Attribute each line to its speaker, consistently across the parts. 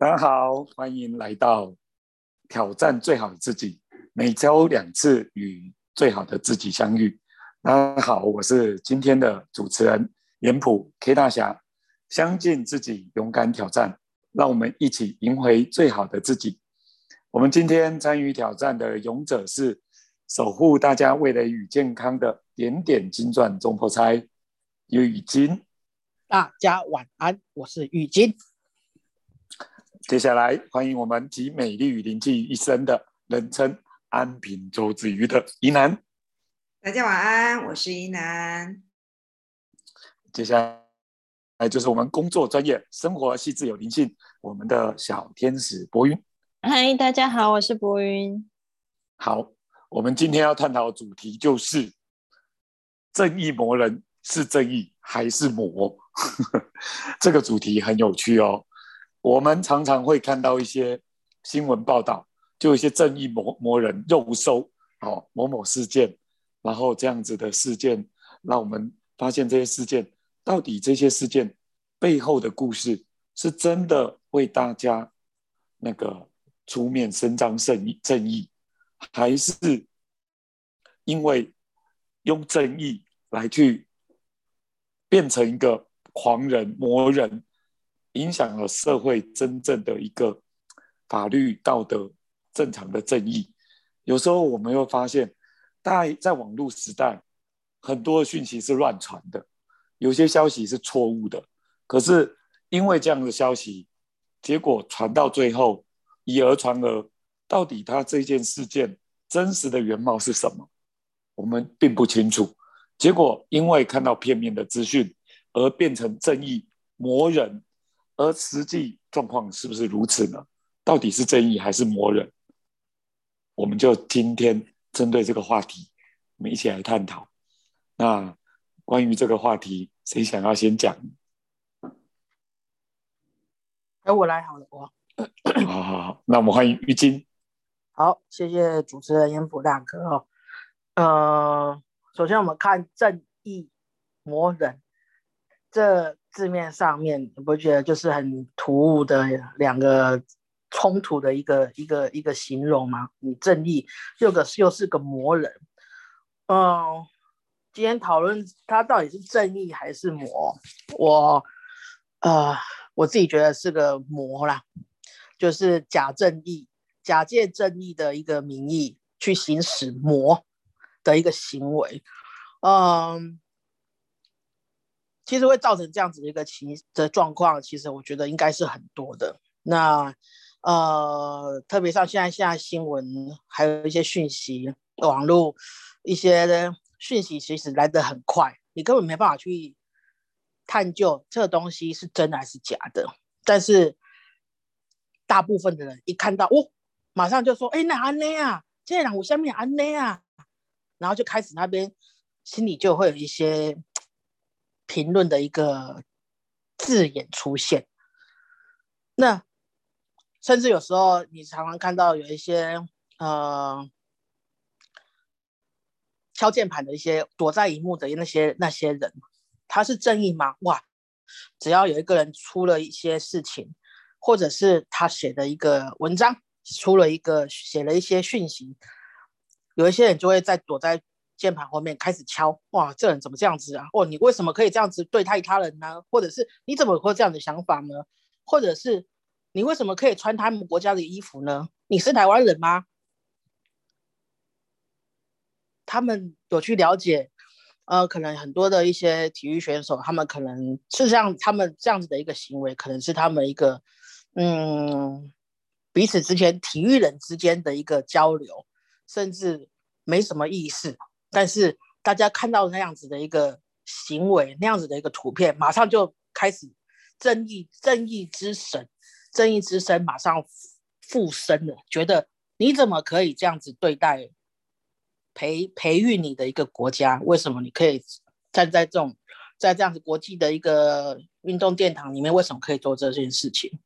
Speaker 1: 大家好，欢迎来到挑战最好的自己，每周两次与最好的自己相遇。大家好，我是今天的主持人严普 K 大侠。相信自己，勇敢挑战，让我们一起赢回最好的自己。我们今天参与挑战的勇者是守护大家味蕾与健康的点点金钻中破差雨金。
Speaker 2: 大家晚安，我是雨金。
Speaker 1: 接下来欢迎我们集美丽与灵气于一身的人称安平周子瑜的宜南。
Speaker 3: 大家晚安，我是宜南。
Speaker 1: 接下来就是我们工作专业、生活细致有灵性，我们的小天使博云。
Speaker 4: 嗨，大家好，我是博云。
Speaker 1: 好，我们今天要探讨的主题就是正义魔人是正义还是魔？这个主题很有趣哦。我们常常会看到一些新闻报道，就一些正义魔魔人肉收哦某某事件，然后这样子的事件，让我们发现这些事件到底这些事件背后的故事是真的为大家那个出面伸张正义正义，还是因为用正义来去变成一个狂人魔人？影响了社会真正的一个法律道德正常的正义。有时候我们会发现，在在网络时代，很多讯息是乱传的，有些消息是错误的。可是因为这样的消息，结果传到最后，以讹传讹，到底他这件事件真实的原貌是什么，我们并不清楚。结果因为看到片面的资讯，而变成正义魔人。而实际状况是不是如此呢？到底是正义还是魔人？我们就今天针对这个话题，我们一起来探讨。那关于这个话题，谁想要先讲？
Speaker 2: 由我来好了，我。
Speaker 1: 好好好，那我们欢迎玉金。
Speaker 2: 好，谢谢主持人严普大哥哦。呃，首先我们看正义魔人这。字面上面，你不觉得就是很突兀的两个冲突的一个一个一个形容吗？你正义又个又是个魔人，嗯，今天讨论他到底是正义还是魔？我呃，我自己觉得是个魔啦，就是假正义，假借正义的一个名义去行使魔的一个行为，嗯。其实会造成这样子的一个情的状况，其实我觉得应该是很多的。那呃，特别像现在现在新闻还有一些讯息，网络一些讯息其实来得很快，你根本没办法去探究这个东西是真的还是假的。但是大部分的人一看到，哦，马上就说：“哎，那安内啊，这两我下面安内啊。”然后就开始那边心里就会有一些。评论的一个字眼出现，那甚至有时候你常常看到有一些呃敲键盘的一些躲在荧幕的那些那些人，他是正义吗？哇！只要有一个人出了一些事情，或者是他写的一个文章出了一个写了一些讯息，有一些人就会在躲在。键盘后面开始敲，哇，这人怎么这样子啊？哦，你为什么可以这样子对待他人呢？或者是你怎么会这样的想法呢？或者是你为什么可以穿他们国家的衣服呢？你是台湾人吗？他们有去了解，呃，可能很多的一些体育选手，他们可能是像他们这样子的一个行为，可能是他们一个，嗯，彼此之间体育人之间的一个交流，甚至没什么意思。但是大家看到那样子的一个行为，那样子的一个图片，马上就开始正义正义之神，正义之神马上附身了，觉得你怎么可以这样子对待培培育你的一个国家？为什么你可以站在这种在这样子国际的一个运动殿堂里面？为什么可以做这件事情？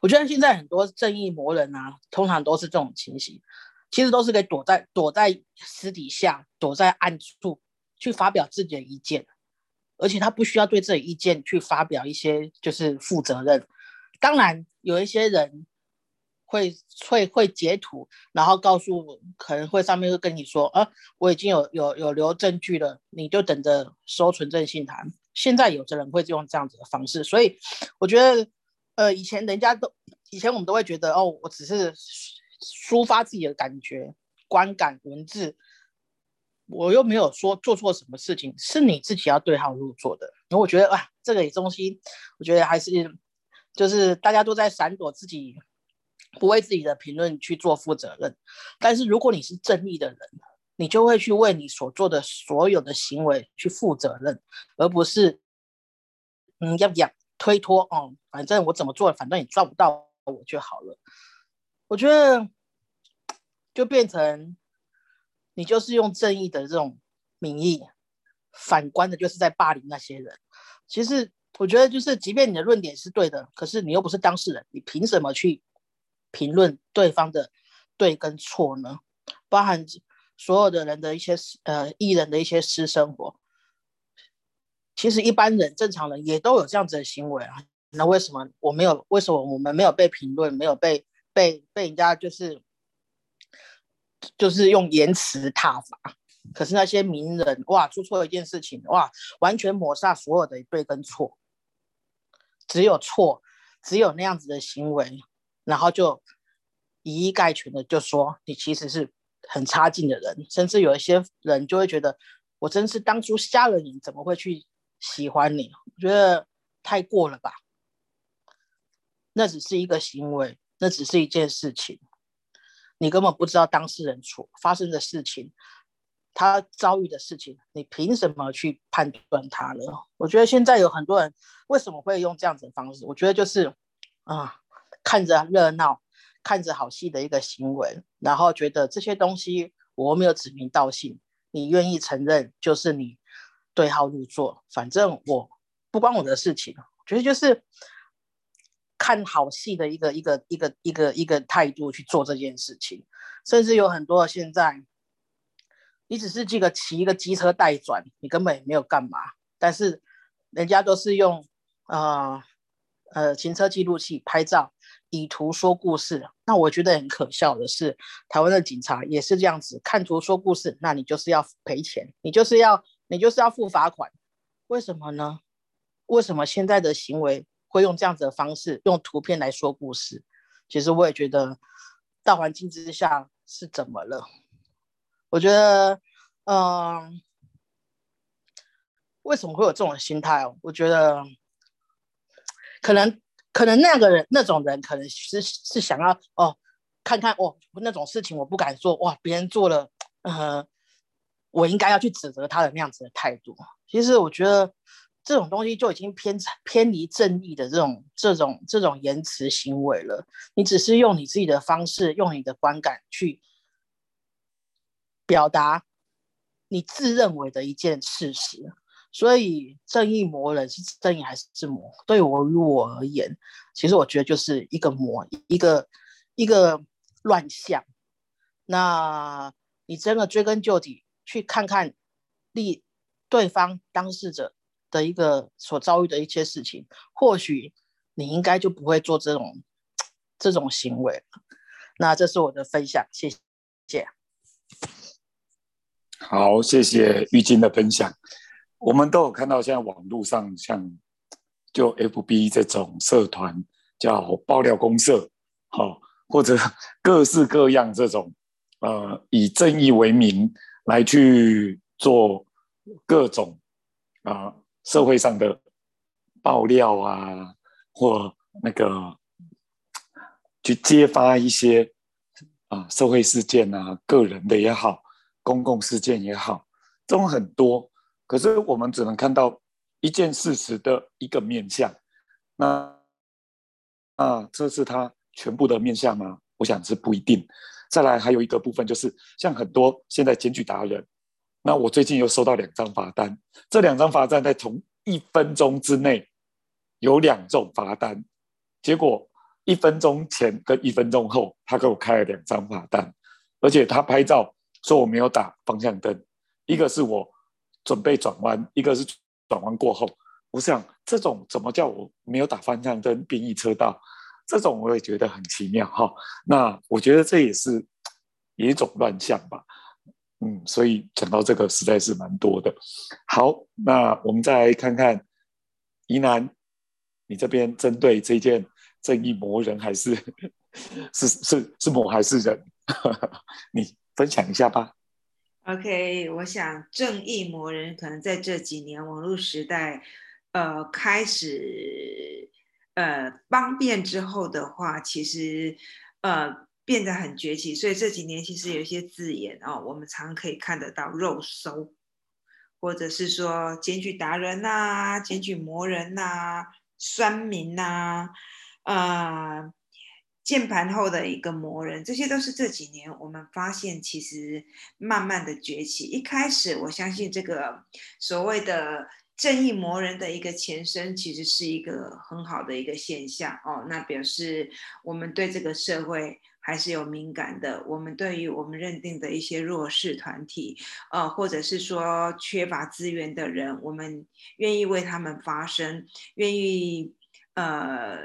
Speaker 2: 我觉得现在很多正义魔人啊，通常都是这种情形。其实都是可以躲在躲在私底下，躲在暗处去发表自己的意见，而且他不需要对自己意见去发表一些就是负责任。当然，有一些人会会会截图，然后告诉可能会上面会跟你说，啊，我已经有有有留证据了，你就等着收存证信函。现在有的人会用这样子的方式，所以我觉得，呃，以前人家都以前我们都会觉得，哦，我只是抒发自己的感觉、观感、文字。我又没有说做错什么事情，是你自己要对号入座的。然后我觉得啊，这个东西，我觉得还是就是大家都在闪躲自己，不为自己的评论去做负责任。但是如果你是正义的人，你就会去为你所做的所有的行为去负责任，而不是嗯要不要推脱哦，反正我怎么做，反正你抓不到我就好了。我觉得就变成。你就是用正义的这种名义，反观的就是在霸凌那些人。其实我觉得，就是即便你的论点是对的，可是你又不是当事人，你凭什么去评论对方的对跟错呢？包含所有的人的一些呃艺人的一些私生活，其实一般人正常人也都有这样子的行为啊。那为什么我没有？为什么我们没有被评论？没有被被被人家就是？就是用言辞挞伐，可是那些名人哇，做错一件事情哇，完全抹杀所有的对跟错，只有错，只有那样子的行为，然后就以一概全的就说你其实是很差劲的人，甚至有一些人就会觉得我真是当初瞎了眼，怎么会去喜欢你？我觉得太过了吧，那只是一个行为，那只是一件事情。你根本不知道当事人处发生的事情，他遭遇的事情，你凭什么去判断他呢？我觉得现在有很多人为什么会用这样子的方式？我觉得就是啊，看着热闹，看着好戏的一个行为，然后觉得这些东西我没有指名道姓，你愿意承认就是你对号入座，反正我不关我的事情。觉得就是。看好戏的一个一个一个一个一个态度去做这件事情，甚至有很多现在，你只是这个骑一个机车代转，你根本也没有干嘛，但是人家都是用呃呃行车记录器拍照，以图说故事。那我觉得很可笑的是，台湾的警察也是这样子，看图说故事，那你就是要赔钱，你就是要你就是要付罚款，为什么呢？为什么现在的行为？会用这样子的方式，用图片来说故事。其实我也觉得，大环境之下是怎么了？我觉得，嗯，为什么会有这种心态哦？我觉得，可能，可能那个人那种人，可能是是想要哦，看看哦，那种事情我不敢做哇，别人做了，呃，我应该要去指责他的那样子的态度。其实我觉得。这种东西就已经偏偏离正义的这种这种这种言辞行为了。你只是用你自己的方式，用你的观感去表达你自认为的一件事实。所以，正义魔人是正义还是魔？对我与我而言，其实我觉得就是一个魔，一个一个乱象。那你真的追根究底去看看，立对方当事者。的一个所遭遇的一些事情，或许你应该就不会做这种这种行为那这是我的分享，谢谢。
Speaker 1: 好，谢谢玉晶的分享。我们都有看到，现在网络上像就 FB 这种社团叫爆料公社，好，或者各式各样这种呃以正义为名来去做各种啊。社会上的爆料啊，或那个去揭发一些啊社会事件啊，个人的也好，公共事件也好，这种很多。可是我们只能看到一件事实的一个面相。那啊，这是他全部的面相吗？我想是不一定。再来还有一个部分，就是像很多现在检举达人。那我最近又收到两张罚单，这两张罚单在同一分钟之内有两种罚单，结果一分钟前跟一分钟后，他给我开了两张罚单，而且他拍照说我没有打方向灯，一个是我准备转弯，一个是转弯过后，我想这种怎么叫我没有打方向灯变异车道？这种我也觉得很奇妙哈。那我觉得这也是一种乱象吧。嗯，所以讲到这个实在是蛮多的。好，那我们再来看看宜南，你这边针对这件正义魔人还是是是是魔还是人？你分享一下吧。
Speaker 3: OK，我想正义魔人可能在这几年网络时代，呃，开始呃方便之后的话，其实呃。变得很崛起，所以这几年其实有一些字眼哦，我们常可以看得到肉搜，或者是说检举达人呐、检举魔人呐、酸民呐、呃，键盘后的一个魔人，这些都是这几年我们发现其实慢慢的崛起。一开始我相信这个所谓的正义魔人的一个前身，其实是一个很好的一个现象哦，那表示我们对这个社会。还是有敏感的。我们对于我们认定的一些弱势团体，呃，或者是说缺乏资源的人，我们愿意为他们发声，愿意呃，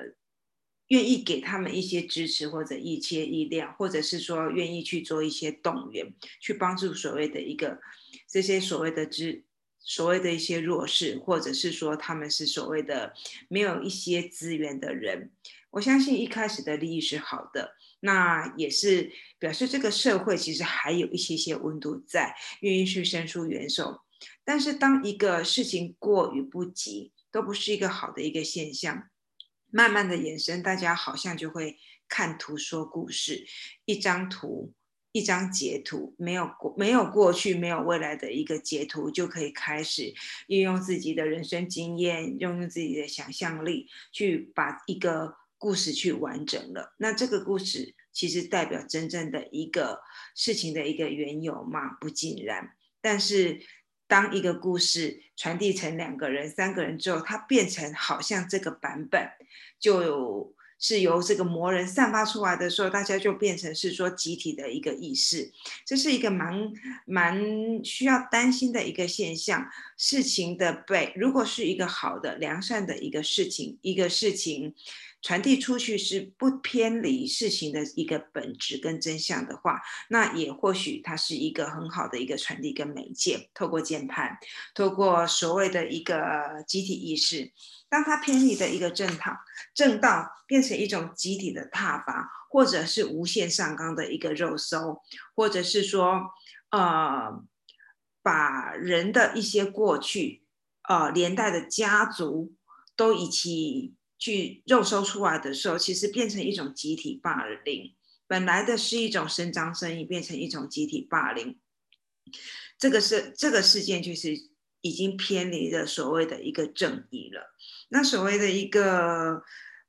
Speaker 3: 愿意给他们一些支持或者一些力量，或者是说愿意去做一些动员，去帮助所谓的一个这些所谓的资所谓的一些弱势，或者是说他们是所谓的没有一些资源的人。我相信一开始的利益是好的。那也是表示这个社会其实还有一些些温度在，愿意去伸出援手。但是当一个事情过于不及，都不是一个好的一个现象。慢慢的延伸，大家好像就会看图说故事，一张图、一张截图，没有过没有过去、没有未来的一个截图，就可以开始运用自己的人生经验，运用自己的想象力，去把一个。故事去完整了，那这个故事其实代表真正的一个事情的一个缘由嘛？不尽然。但是当一个故事传递成两个人、三个人之后，它变成好像这个版本就是由这个魔人散发出来的时候，大家就变成是说集体的一个意识，这是一个蛮蛮需要担心的一个现象。事情的被，如果是一个好的、良善的一个事情，一个事情。传递出去是不偏离事情的一个本质跟真相的话，那也或许它是一个很好的一个传递跟媒介。透过键盘，透过所谓的一个集体意识，当它偏离的一个正道，正道变成一种集体的踏伐，或者是无限上纲的一个肉搜，或者是说，呃，把人的一些过去，呃，连带的家族都一起。去肉收出来的时候，其实变成一种集体霸凌。本来的是一种伸张正义，变成一种集体霸凌。这个是这个事件，就是已经偏离了所谓的一个正义了。那所谓的一个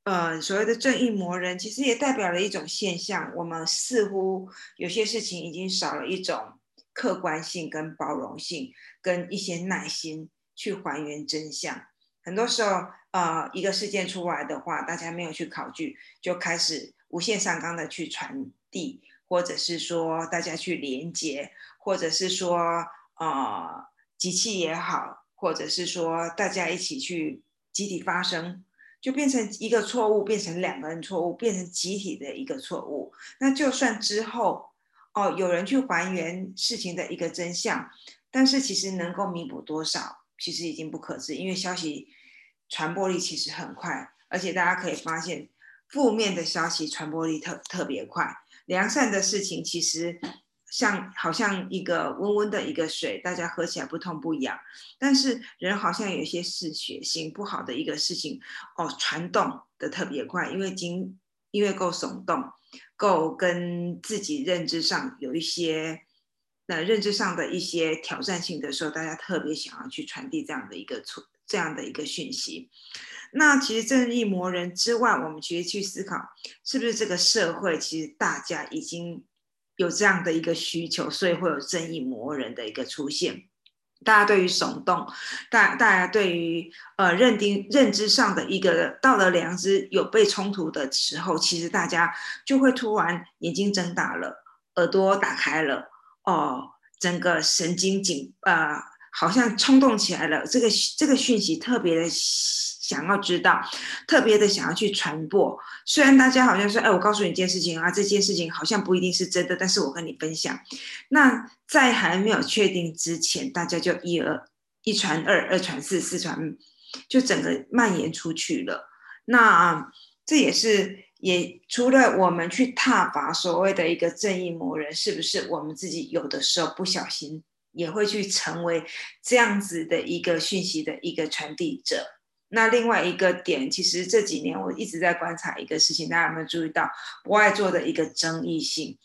Speaker 3: 呃所谓的正义魔人，其实也代表了一种现象。我们似乎有些事情已经少了一种客观性、跟包容性、跟一些耐心去还原真相。很多时候。呃，一个事件出来的话，大家没有去考据，就开始无限上纲的去传递，或者是说大家去连接，或者是说呃机器也好，或者是说大家一起去集体发声，就变成一个错误，变成两个人错误，变成集体的一个错误。那就算之后哦有人去还原事情的一个真相，但是其实能够弥补多少，其实已经不可知，因为消息。传播力其实很快，而且大家可以发现，负面的消息传播力特特别快。良善的事情其实像好像一个温温的一个水，大家喝起来不痛不痒。但是人好像有些嗜血性不好的一个事情哦，传动的特别快，因为经因为够耸动，够跟自己认知上有一些那认知上的一些挑战性的时候，大家特别想要去传递这样的一个错。这样的一个讯息，那其实正义魔人之外，我们其实去思考，是不是这个社会其实大家已经有这样的一个需求，所以会有正义魔人的一个出现。大家对于耸动，大大家对于呃认定认知上的一个道德良知有被冲突的时候，其实大家就会突然眼睛睁大了，耳朵打开了，哦，整个神经紧啊。好像冲动起来了，这个这个讯息特别的想要知道，特别的想要去传播。虽然大家好像说，哎，我告诉你一件事情啊，这件事情好像不一定是真的，但是我跟你分享。那在还没有确定之前，大家就一而一传二，二传四，四传，就整个蔓延出去了。那这也是。也除了我们去踏伐所谓的一个正义魔人，是不是我们自己有的时候不小心也会去成为这样子的一个讯息的一个传递者？那另外一个点，其实这几年我一直在观察一个事情，大家有没有注意到不爱做的一个争议性？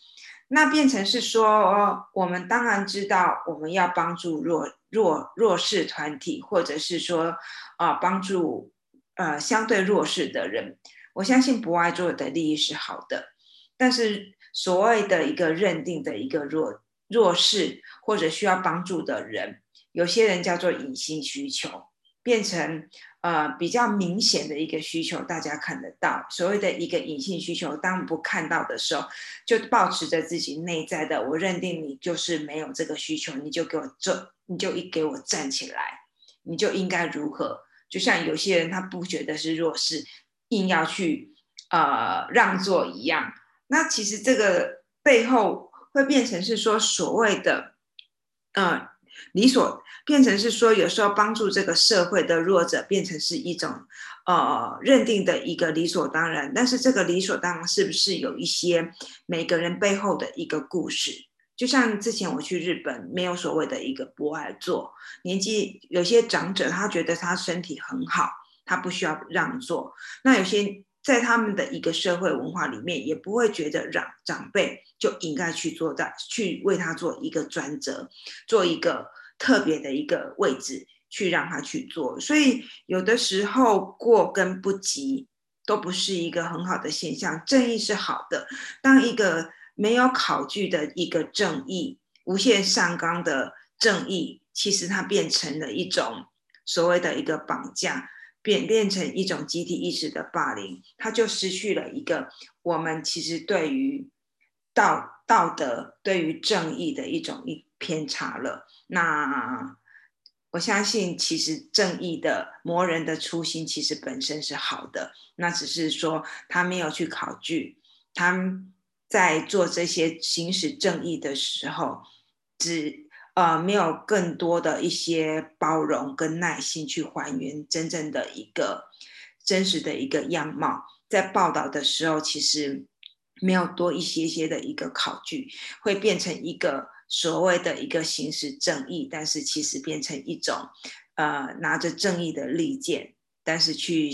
Speaker 3: 那变成是说，哦我们当然知道我们要帮助弱弱弱势团体，或者是说啊帮助呃相对弱势的人。我相信博爱做的利益是好的，但是所谓的一个认定的一个弱弱势或者需要帮助的人，有些人叫做隐性需求，变成呃比较明显的一个需求，大家看得到。所谓的一个隐性需求，当不看到的时候，就保持着自己内在的，我认定你就是没有这个需求，你就给我这，你就一给我站起来，你就应该如何？就像有些人他不觉得是弱势。硬要去呃让座一样，那其实这个背后会变成是说所谓的呃理所变成是说有时候帮助这个社会的弱者变成是一种呃认定的一个理所当然，但是这个理所当然是不是有一些每个人背后的一个故事？就像之前我去日本，没有所谓的一个博爱座，年纪有些长者他觉得他身体很好。他不需要让座，那有些在他们的一个社会文化里面，也不会觉得让长辈就应该去做在去为他做一个专责，做一个特别的一个位置去让他去做。所以有的时候过跟不及都不是一个很好的现象。正义是好的，当一个没有考据的一个正义，无限上纲的正义，其实它变成了一种所谓的一个绑架。变变成一种集体意识的霸凌，他就失去了一个我们其实对于道道德、对于正义的一种一偏差了。那我相信，其实正义的魔人的初心其实本身是好的，那只是说他没有去考据，他在做这些行使正义的时候，只。呃，没有更多的一些包容跟耐心去还原真正的一个真实的一个样貌，在报道的时候，其实没有多一些些的一个考据，会变成一个所谓的一个行使正义，但是其实变成一种呃拿着正义的利剑，但是去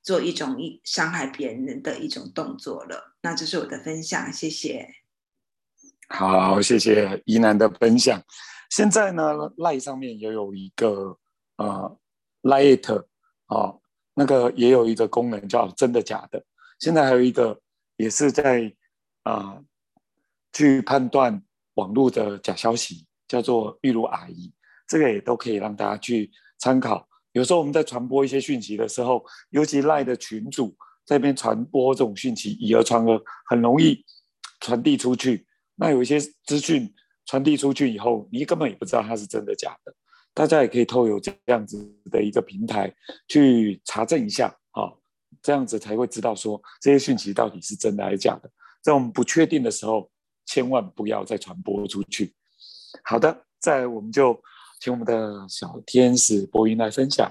Speaker 3: 做一种一伤害别人的一种动作了。那这是我的分享，谢谢。
Speaker 1: 好，谢谢宜南的分享。现在呢，lie 上面也有一个呃，Lite 啊，那个也有一个功能叫真的假的。现在还有一个也是在啊，去判断网络的假消息，叫做玉如阿姨，这个也都可以让大家去参考。有时候我们在传播一些讯息的时候，尤其 lie 的群主这边传播这种讯息，以讹传讹，很容易传递出去。那有一些资讯。传递出去以后，你根本也不知道它是真的假的。大家也可以透过这样子的一个平台去查证一下，啊，这样子才会知道说这些讯息到底是真的还是假的。在我们不确定的时候，千万不要再传播出去。好的，再我们就请我们的小天使播音来分享。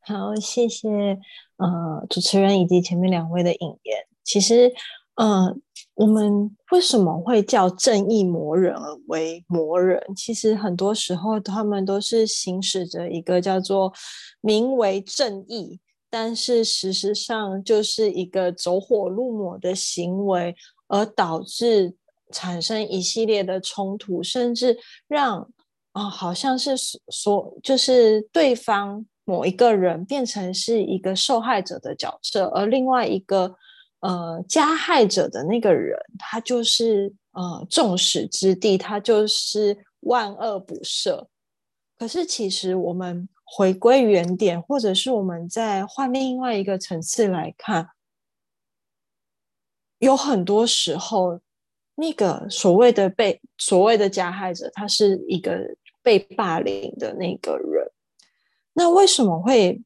Speaker 4: 好，谢谢呃主持人以及前面两位的引言。其实。嗯，我们为什么会叫正义魔人为魔人？其实很多时候他们都是行使着一个叫做名为正义，但是事实上就是一个走火入魔的行为，而导致产生一系列的冲突，甚至让啊，好像是所就是对方某一个人变成是一个受害者的角色，而另外一个。呃，加害者的那个人，他就是呃众矢之的，他就是万恶不赦。可是，其实我们回归原点，或者是我们在换另外一个层次来看，有很多时候，那个所谓的被所谓的加害者，他是一个被霸凌的那个人。那为什么会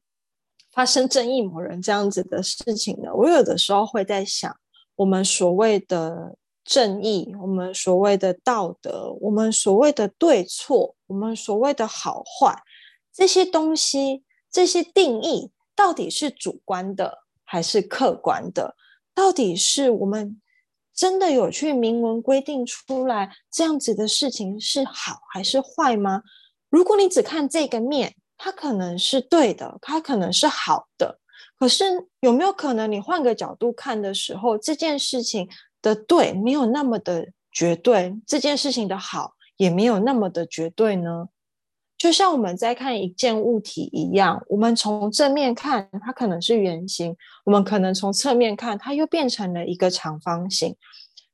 Speaker 4: 发生正义某人这样子的事情呢？我有的时候会在想，我们所谓的正义，我们所谓的道德，我们所谓的对错，我们所谓的好坏，这些东西，这些定义，到底是主观的还是客观的？到底是我们真的有去明文规定出来这样子的事情是好还是坏吗？如果你只看这个面，它可能是对的，它可能是好的。可是有没有可能，你换个角度看的时候，这件事情的对没有那么的绝对，这件事情的好也没有那么的绝对呢？就像我们在看一件物体一样，我们从正面看，它可能是圆形；我们可能从侧面看，它又变成了一个长方形。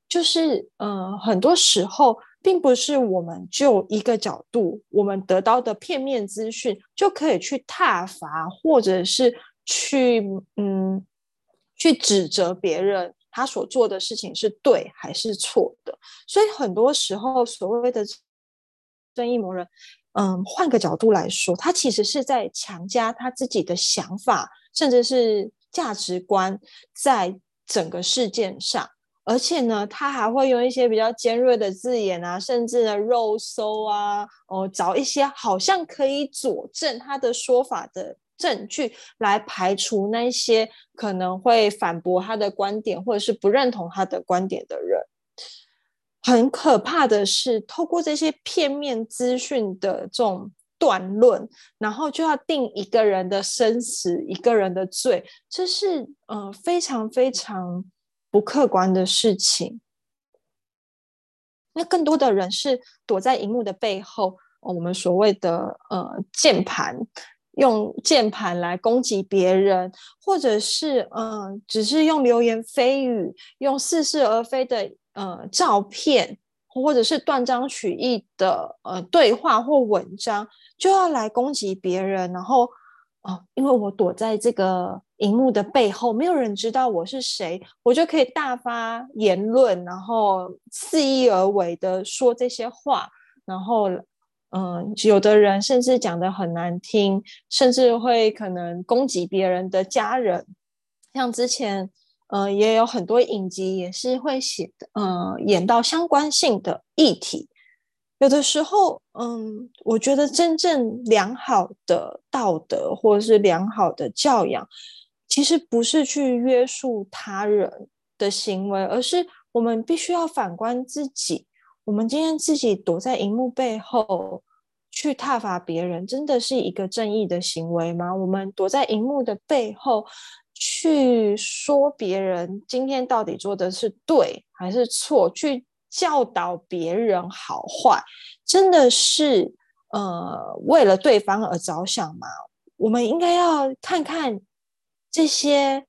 Speaker 4: 就是，呃，很多时候。并不是我们就一个角度，我们得到的片面资讯就可以去挞伐，或者是去嗯去指责别人他所做的事情是对还是错的。所以很多时候，所谓的正义魔人，嗯，换个角度来说，他其实是在强加他自己的想法，甚至是价值观在整个事件上。而且呢，他还会用一些比较尖锐的字眼啊，甚至呢肉搜啊，哦，找一些好像可以佐证他的说法的证据，来排除那些可能会反驳他的观点或者是不认同他的观点的人。很可怕的是，透过这些片面资讯的这种断论，然后就要定一个人的生死、一个人的罪，这是呃非常非常。不客观的事情，那更多的人是躲在荧幕的背后，我们所谓的呃键盘，用键盘来攻击别人，或者是嗯，只是用流言蜚语，用似是而非的呃照片，或者是断章取义的呃对话或文章，就要来攻击别人，然后。哦，因为我躲在这个荧幕的背后，没有人知道我是谁，我就可以大发言论，然后肆意而为的说这些话，然后，嗯，有的人甚至讲的很难听，甚至会可能攻击别人的家人，像之前，嗯，也有很多影集也是会写的，嗯，演到相关性的议题。有的时候，嗯，我觉得真正良好的道德或者是良好的教养，其实不是去约束他人的行为，而是我们必须要反观自己。我们今天自己躲在荧幕背后去挞伐别人，真的是一个正义的行为吗？我们躲在荧幕的背后去说别人今天到底做的是对还是错？去。教导别人好坏，真的是呃为了对方而着想吗？我们应该要看看这些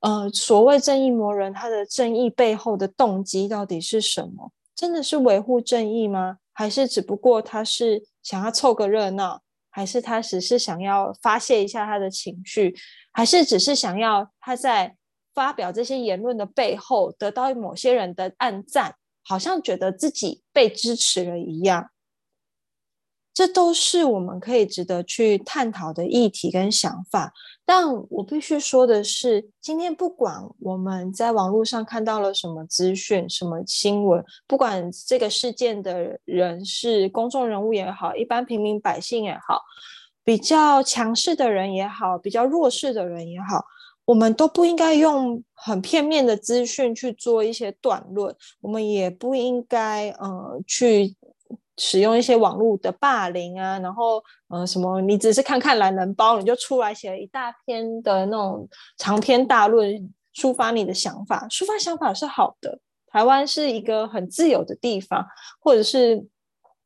Speaker 4: 呃所谓正义魔人，他的正义背后的动机到底是什么？真的是维护正义吗？还是只不过他是想要凑个热闹？还是他只是想要发泄一下他的情绪？还是只是想要他在发表这些言论的背后得到某些人的暗赞？好像觉得自己被支持了一样，这都是我们可以值得去探讨的议题跟想法。但我必须说的是，今天不管我们在网络上看到了什么资讯、什么新闻，不管这个事件的人是公众人物也好，一般平民百姓也好，比较强势的人也好，比较弱势的人也好。我们都不应该用很片面的资讯去做一些断论，我们也不应该呃去使用一些网络的霸凌啊，然后呃什么，你只是看看懒人包，你就出来写了一大篇的那种长篇大论，抒发你的想法，抒发想法是好的。台湾是一个很自由的地方，或者是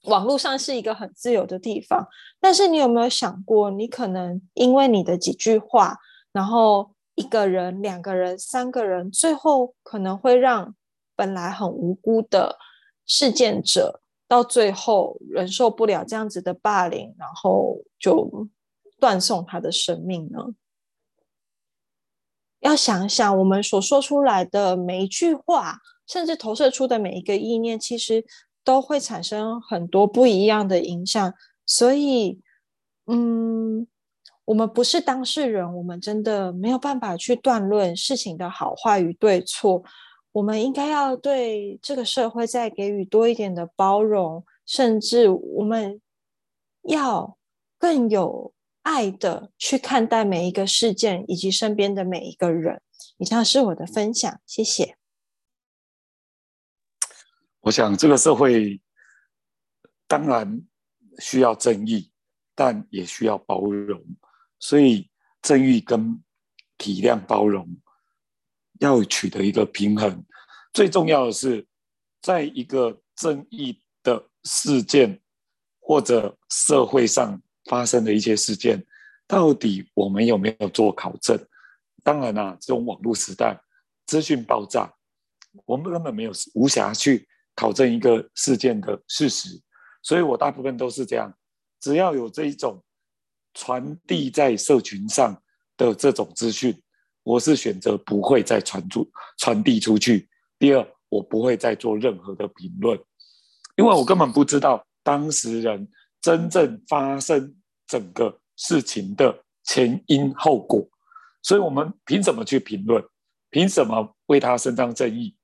Speaker 4: 网络上是一个很自由的地方，但是你有没有想过，你可能因为你的几句话，然后。一个人、两个人、三个人，最后可能会让本来很无辜的事件者，到最后忍受不了这样子的霸凌，然后就断送他的生命呢？要想想，我们所说出来的每一句话，甚至投射出的每一个意念，其实都会产生很多不一样的影响。所以，嗯。我们不是当事人，我们真的没有办法去断论事情的好坏与对错。我们应该要对这个社会再给予多一点的包容，甚至我们要更有爱的去看待每一个事件以及身边的每一个人。以上是我的分享，谢谢。
Speaker 1: 我想这个社会当然需要正义，但也需要包容，所以正义跟体谅、包容。要取得一个平衡，最重要的是，在一个正义的事件或者社会上发生的一些事件，到底我们有没有做考证？当然啦，这种网络时代，资讯爆炸，我们根本没有无暇去考证一个事件的事实，所以我大部分都是这样，只要有这一种传递在社群上的这种资讯。我是选择不会再传出、传递出去。第二，我不会再做任何的评论，因为我根本不知道当事人真正发生整个事情的前因后果，所以我们凭什么去评论？凭什么为他伸张正义？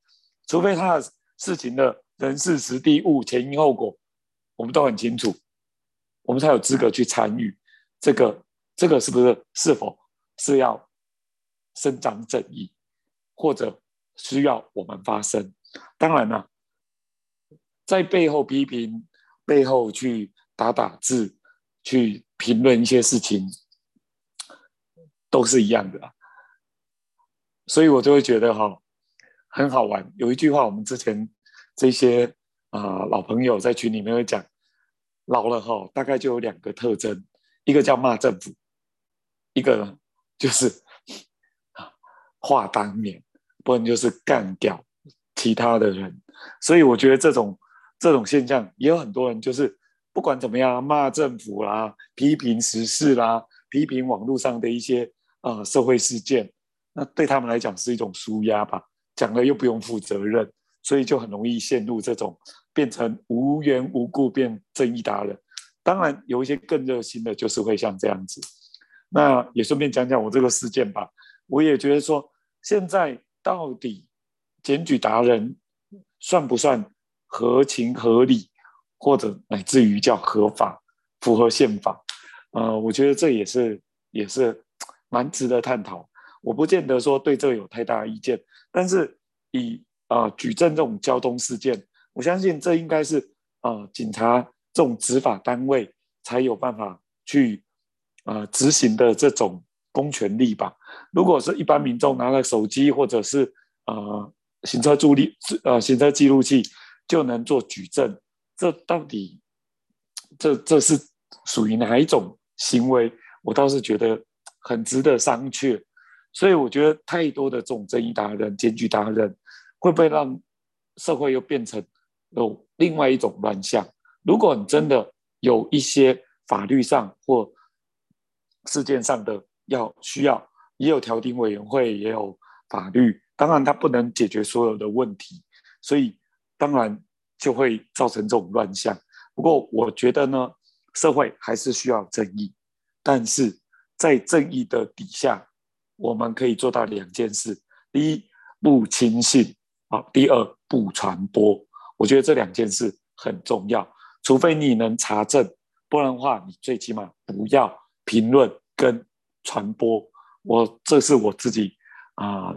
Speaker 1: 除非他的事情的人事、实地、物、前因后果，我们都很清楚，我们才有资格去参与这个。这个是不是是否是要？伸张正义，或者需要我们发声。当然了，在背后批评、背后去打打字、去评论一些事情，都是一样的。所以我就会觉得哈，很好玩。有一句话，我们之前这些啊老朋友在群里面会讲，老了哈，大概就有两个特征，一个叫骂政府，一个就是。话当年，不然就是干掉其他的人，所以我觉得这种这种现象也有很多人，就是不管怎么样骂政府啦，批评时事啦，批评网络上的一些呃社会事件，那对他们来讲是一种舒压吧，讲了又不用负责任，所以就很容易陷入这种变成无缘无故变正义达人。当然有一些更热心的，就是会像这样子。那也顺便讲讲我这个事件吧，我也觉得说。现在到底检举达人算不算合情合理，或者乃至于叫合法、符合宪法？呃，我觉得这也是也是 蛮值得探讨。我不见得说对这个有太大意见，但是以啊举证这种交通事件，我相信这应该是啊警察这种执法单位才有办法去啊执行的这种。公权力吧。如果是一般民众拿了手机或者是呃行车助力呃行车记录器就能做举证，这到底这这是属于哪一种行为？我倒是觉得很值得商榷。所以我觉得太多的这种争议达人、检举达人，会不会让社会又变成有另外一种乱象？如果你真的有一些法律上或事件上的，要需要也有调停委员会，也有法律，当然它不能解决所有的问题，所以当然就会造成这种乱象。不过我觉得呢，社会还是需要正义，但是在正义的底下，我们可以做到两件事：第一，不轻信啊；第二，不传播。我觉得这两件事很重要，除非你能查证，不然的话，你最起码不要评论跟。传播，我这是我自己啊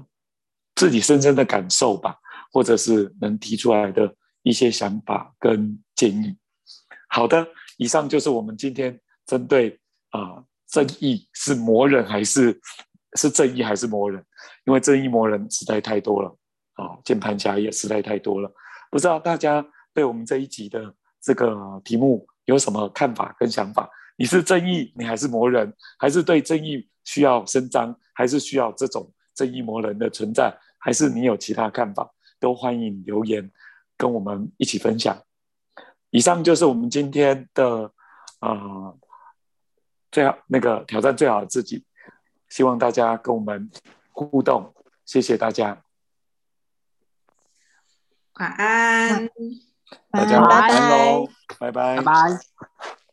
Speaker 1: 自己深深的感受吧，或者是能提出来的一些想法跟建议。好的，以上就是我们今天针对啊正义是魔人还是是正义还是魔人？因为正义魔人实在太多了啊，键盘侠也实在太多了。不知道大家对我们这一集的这个题目有什么看法跟想法？你是正义，你还是魔人？还是对正义需要伸张？还是需要这种正义魔人的存在？还是你有其他看法？都欢迎留言跟我们一起分享。以上就是我们今天的啊，最好那个挑战最好的自己。希望大家跟我们互动，谢谢大家。
Speaker 3: 晚安，
Speaker 1: 大家晚安喽，拜拜，
Speaker 2: 拜拜。